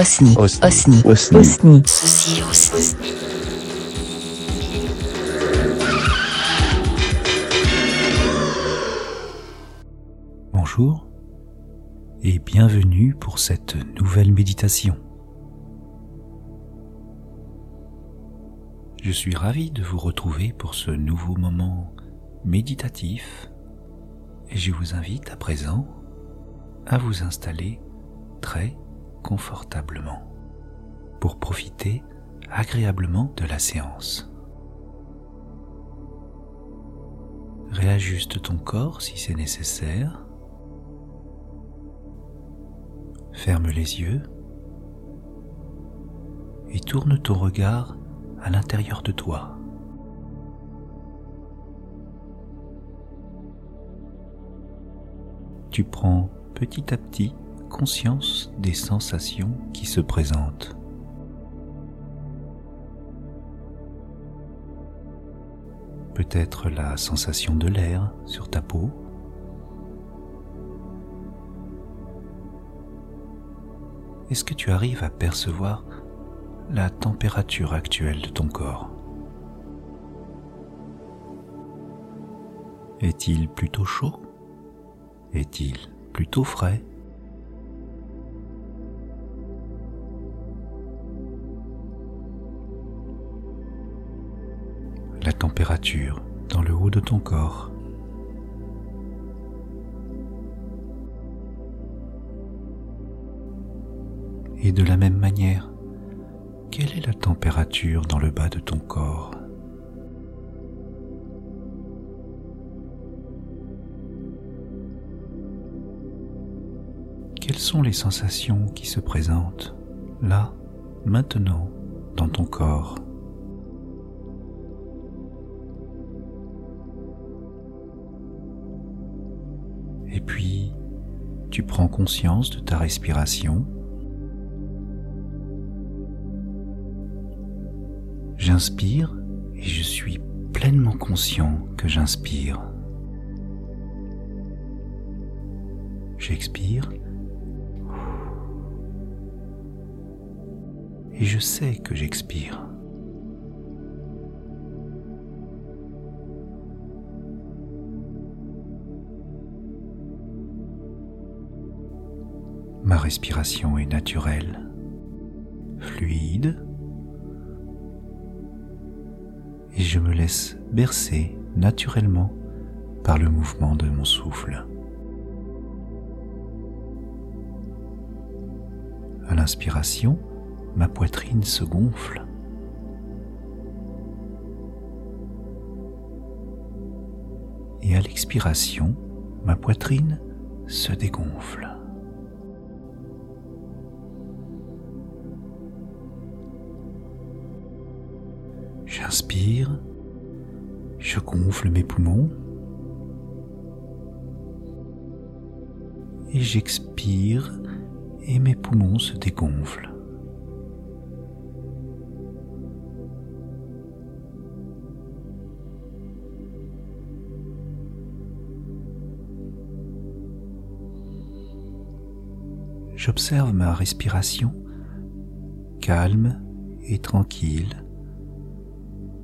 Osni. Osni. Osni. Osni. Bonjour et bienvenue pour cette nouvelle méditation. Je suis ravi de vous retrouver pour ce nouveau moment méditatif et je vous invite à présent à vous installer très confortablement pour profiter agréablement de la séance. Réajuste ton corps si c'est nécessaire. Ferme les yeux et tourne ton regard à l'intérieur de toi. Tu prends petit à petit conscience des sensations qui se présentent. Peut-être la sensation de l'air sur ta peau. Est-ce que tu arrives à percevoir la température actuelle de ton corps? Est-il plutôt chaud? Est-il plutôt frais? Dans le haut de ton corps. Et de la même manière, quelle est la température dans le bas de ton corps? Quelles sont les sensations qui se présentent là, maintenant, dans ton corps? Tu prends conscience de ta respiration. J'inspire et je suis pleinement conscient que j'inspire. J'expire et je sais que j'expire. Respiration est naturelle, fluide, et je me laisse bercer naturellement par le mouvement de mon souffle. À l'inspiration, ma poitrine se gonfle. Et à l'expiration, ma poitrine se dégonfle. J'inspire, je gonfle mes poumons. Et j'expire et mes poumons se dégonflent. J'observe ma respiration calme et tranquille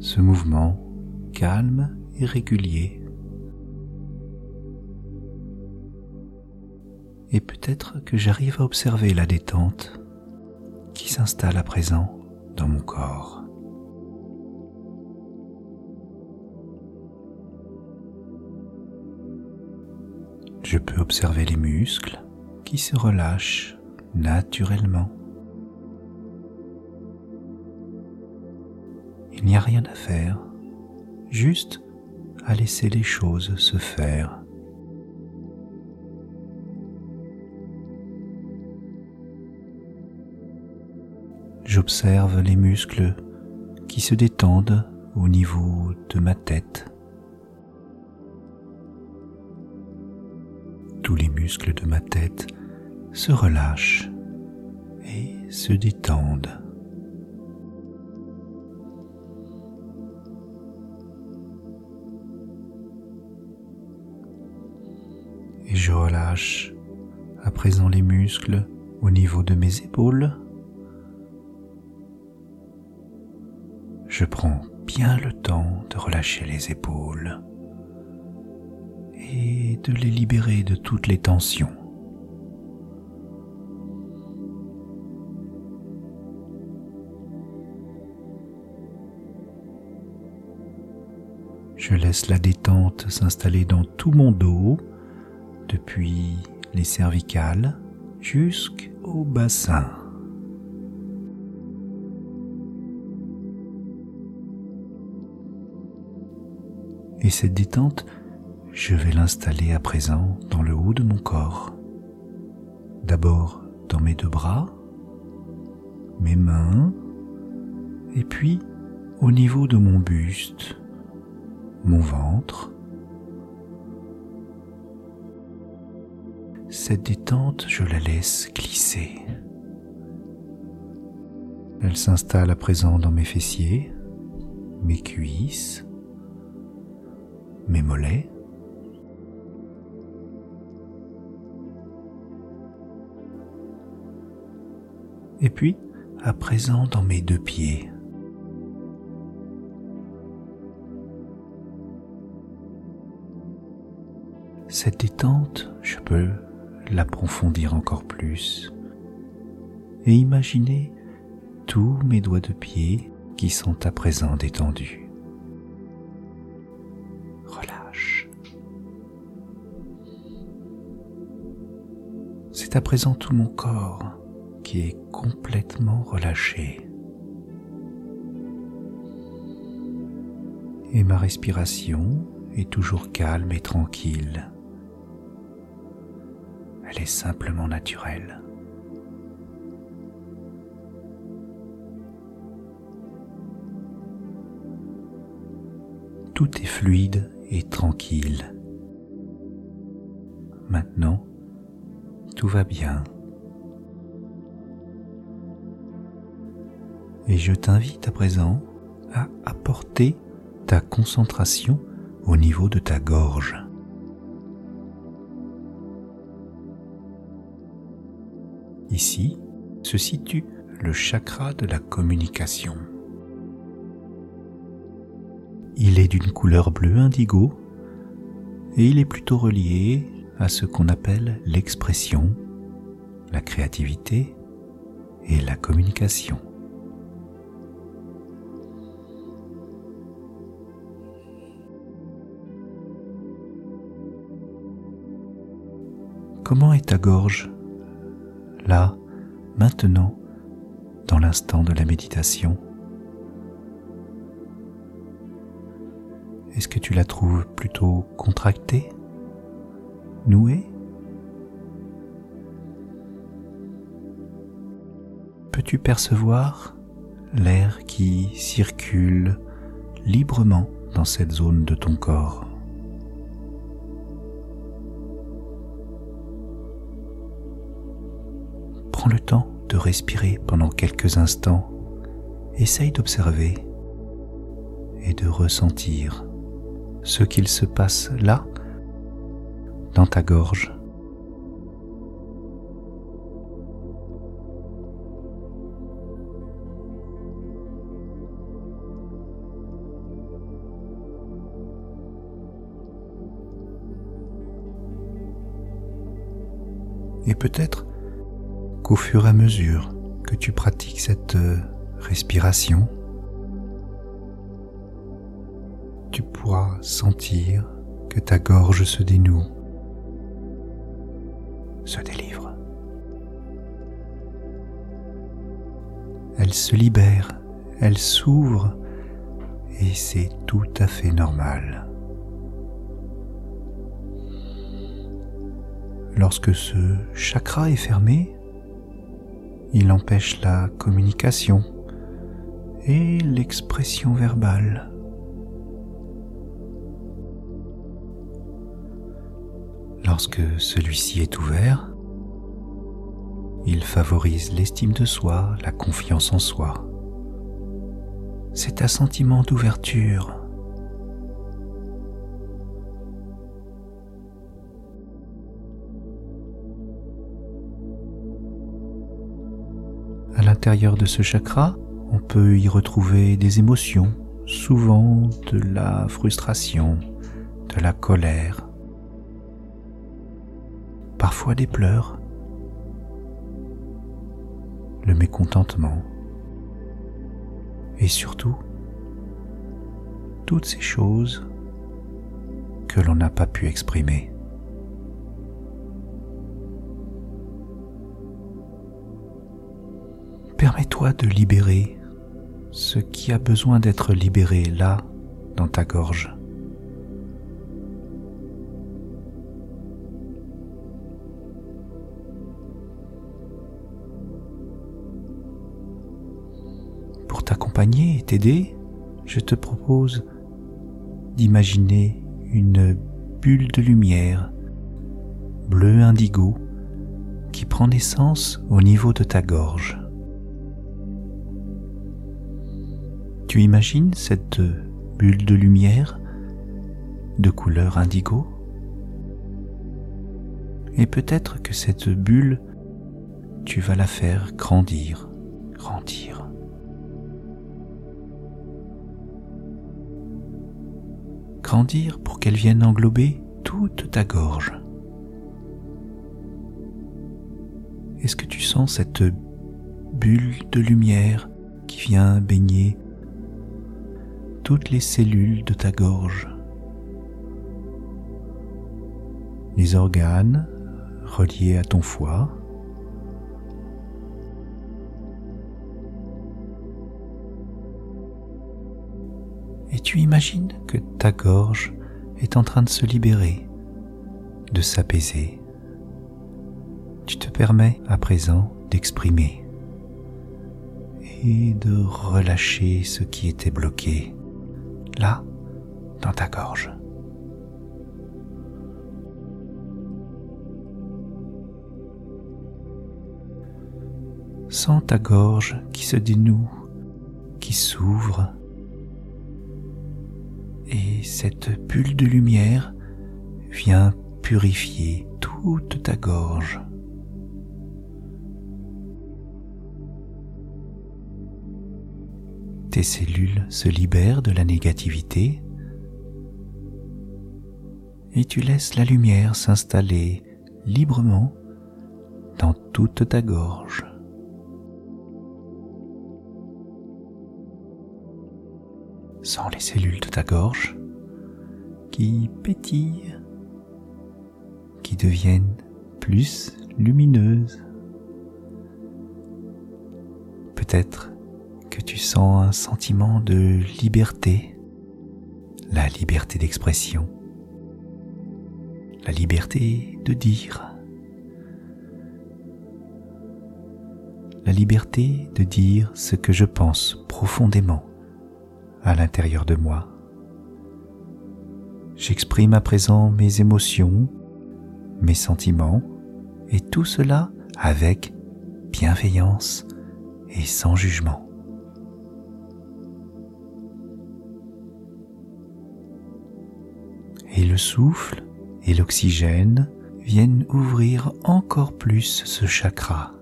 ce mouvement calme et régulier. Et peut-être que j'arrive à observer la détente qui s'installe à présent dans mon corps. Je peux observer les muscles qui se relâchent naturellement. Il n'y a rien à faire, juste à laisser les choses se faire. J'observe les muscles qui se détendent au niveau de ma tête. Tous les muscles de ma tête se relâchent et se détendent. je relâche à présent les muscles au niveau de mes épaules. Je prends bien le temps de relâcher les épaules et de les libérer de toutes les tensions. Je laisse la détente s'installer dans tout mon dos depuis les cervicales jusqu'au bassin. Et cette détente, je vais l'installer à présent dans le haut de mon corps. D'abord dans mes deux bras, mes mains, et puis au niveau de mon buste, mon ventre. Cette détente, je la laisse glisser. Elle s'installe à présent dans mes fessiers, mes cuisses, mes mollets. Et puis, à présent dans mes deux pieds. Cette détente, je peux l'approfondir encore plus et imaginer tous mes doigts de pied qui sont à présent détendus. C'est à présent tout mon corps qui est complètement relâché. Et ma respiration est toujours calme et tranquille. Elle est simplement naturelle. Tout est fluide et tranquille. Maintenant, tout va bien. Et je t'invite à présent à apporter ta concentration au niveau de ta gorge. Ici se situe le chakra de la communication. Il est d'une couleur bleu indigo et il est plutôt relié à ce qu'on appelle l'expression, la créativité et la communication. Comment est ta gorge? Là, maintenant, dans l'instant de la méditation. Est-ce que tu la trouves plutôt contractée noué Peux-tu percevoir l'air qui circule librement dans cette zone de ton corps? De respirer pendant quelques instants. Essaye d'observer et de ressentir ce qu'il se passe là dans ta gorge. Et peut-être qu'au fur et à mesure que tu pratiques cette euh, respiration, tu pourras sentir que ta gorge se dénoue se délivre. Elle se libère, elle s'ouvre et c'est tout à fait normal. Lorsque ce chakra est fermé, il empêche la communication et l'expression verbale. Lorsque celui-ci est ouvert, il favorise l'estime de soi, la confiance en soi. C'est un sentiment d'ouverture. De ce chakra, On peut y retrouver des émotions, souvent de la frustration, de la colère, parfois des pleurs, le mécontentement et surtout toutes ces choses que l'on n'a pas pu exprimer. De libérer ce qui a besoin d'être libéré là, dans ta gorge. Pour t'accompagner et t'aider, je te propose d'imaginer une bulle de lumière bleu indigo qui prend naissance au niveau de ta gorge. Tu imagines cette bulle de lumière de couleur indigo? Et peut-être que cette bulle, tu vas la faire grandir, grandir. Grandir pour qu'elle vienne englober toute ta gorge. Est-ce que tu sens cette bulle de lumière qui vient baigner toutes les cellules de ta gorge, les organes reliés à ton foie, et tu imagines que ta gorge est en train de se libérer, de s'apaiser. Tu te permets à présent d'exprimer et de relâcher ce qui était bloqué là, dans ta gorge. Sens ta gorge qui se dénoue, qui s'ouvre, et cette bulle de lumière vient purifier toute ta gorge. Tes cellules se libèrent de la négativité et tu laisses la lumière s'installer librement dans toute ta gorge. Sens les cellules de ta gorge qui pétillent, qui deviennent plus lumineuses. Peut-être tu sens un sentiment de liberté, la liberté d'expression, la liberté de dire, la liberté de dire ce que je pense profondément à l'intérieur de moi. J'exprime à présent mes émotions, mes sentiments, et tout cela avec bienveillance et sans jugement. Et le souffle et l'oxygène viennent ouvrir encore plus ce chakra.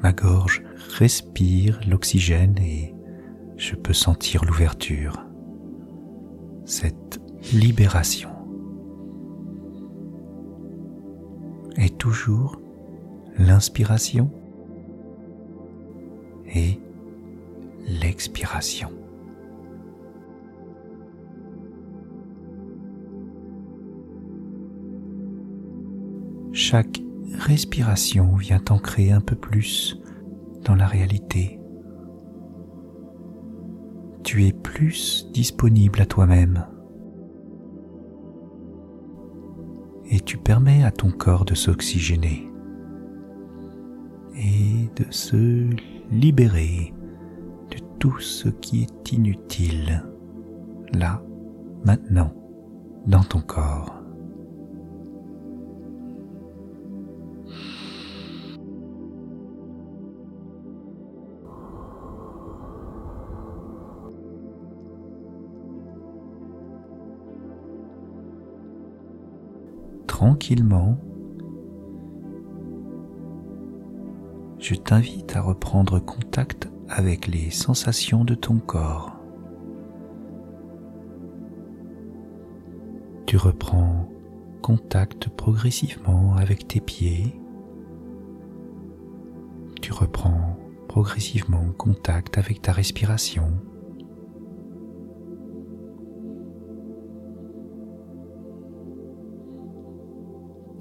Ma gorge respire l'oxygène et je peux sentir l'ouverture, cette libération. Et toujours l'inspiration et l'expiration. Chaque respiration vient ancrer un peu plus dans la réalité. Tu es plus disponible à toi-même. Et tu permets à ton corps de s'oxygéner et de se libérer de tout ce qui est inutile, là, maintenant, dans ton corps. Tranquillement, je t'invite à reprendre contact avec les sensations de ton corps. Tu reprends contact progressivement avec tes pieds. Tu reprends progressivement contact avec ta respiration.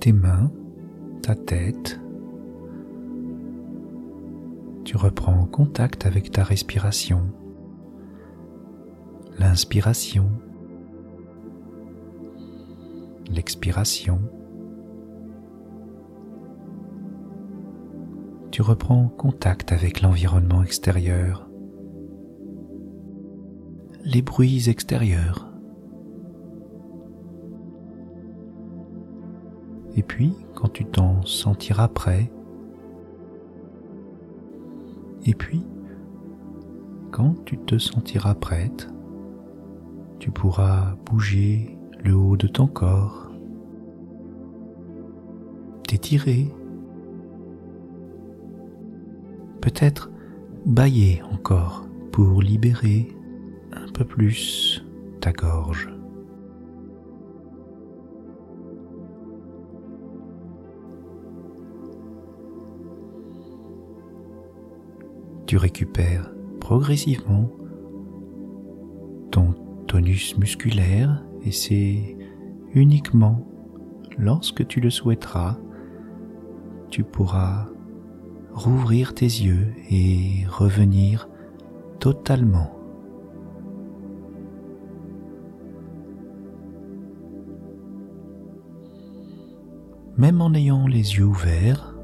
Tes mains, ta tête. Tu reprends contact avec ta respiration. L'inspiration l'expiration, tu reprends contact avec l'environnement extérieur, les bruits extérieurs. Et puis, quand tu t'en sentiras prêt, et puis, quand tu te sentiras prête, tu pourras bouger le haut de ton corps, t'étirer, peut-être bailler encore pour libérer un peu plus ta gorge. Tu récupères progressivement ton tonus musculaire et c'est uniquement lorsque tu le souhaiteras, tu pourras rouvrir tes yeux et revenir totalement. Même en ayant les yeux ouverts,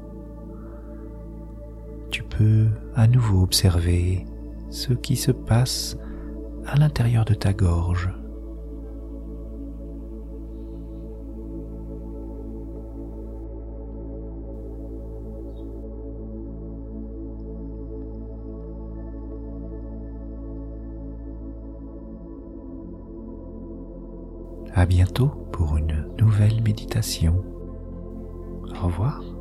tu peux à nouveau observer ce qui se passe à l'intérieur de ta gorge. À bientôt pour une nouvelle méditation. Au revoir.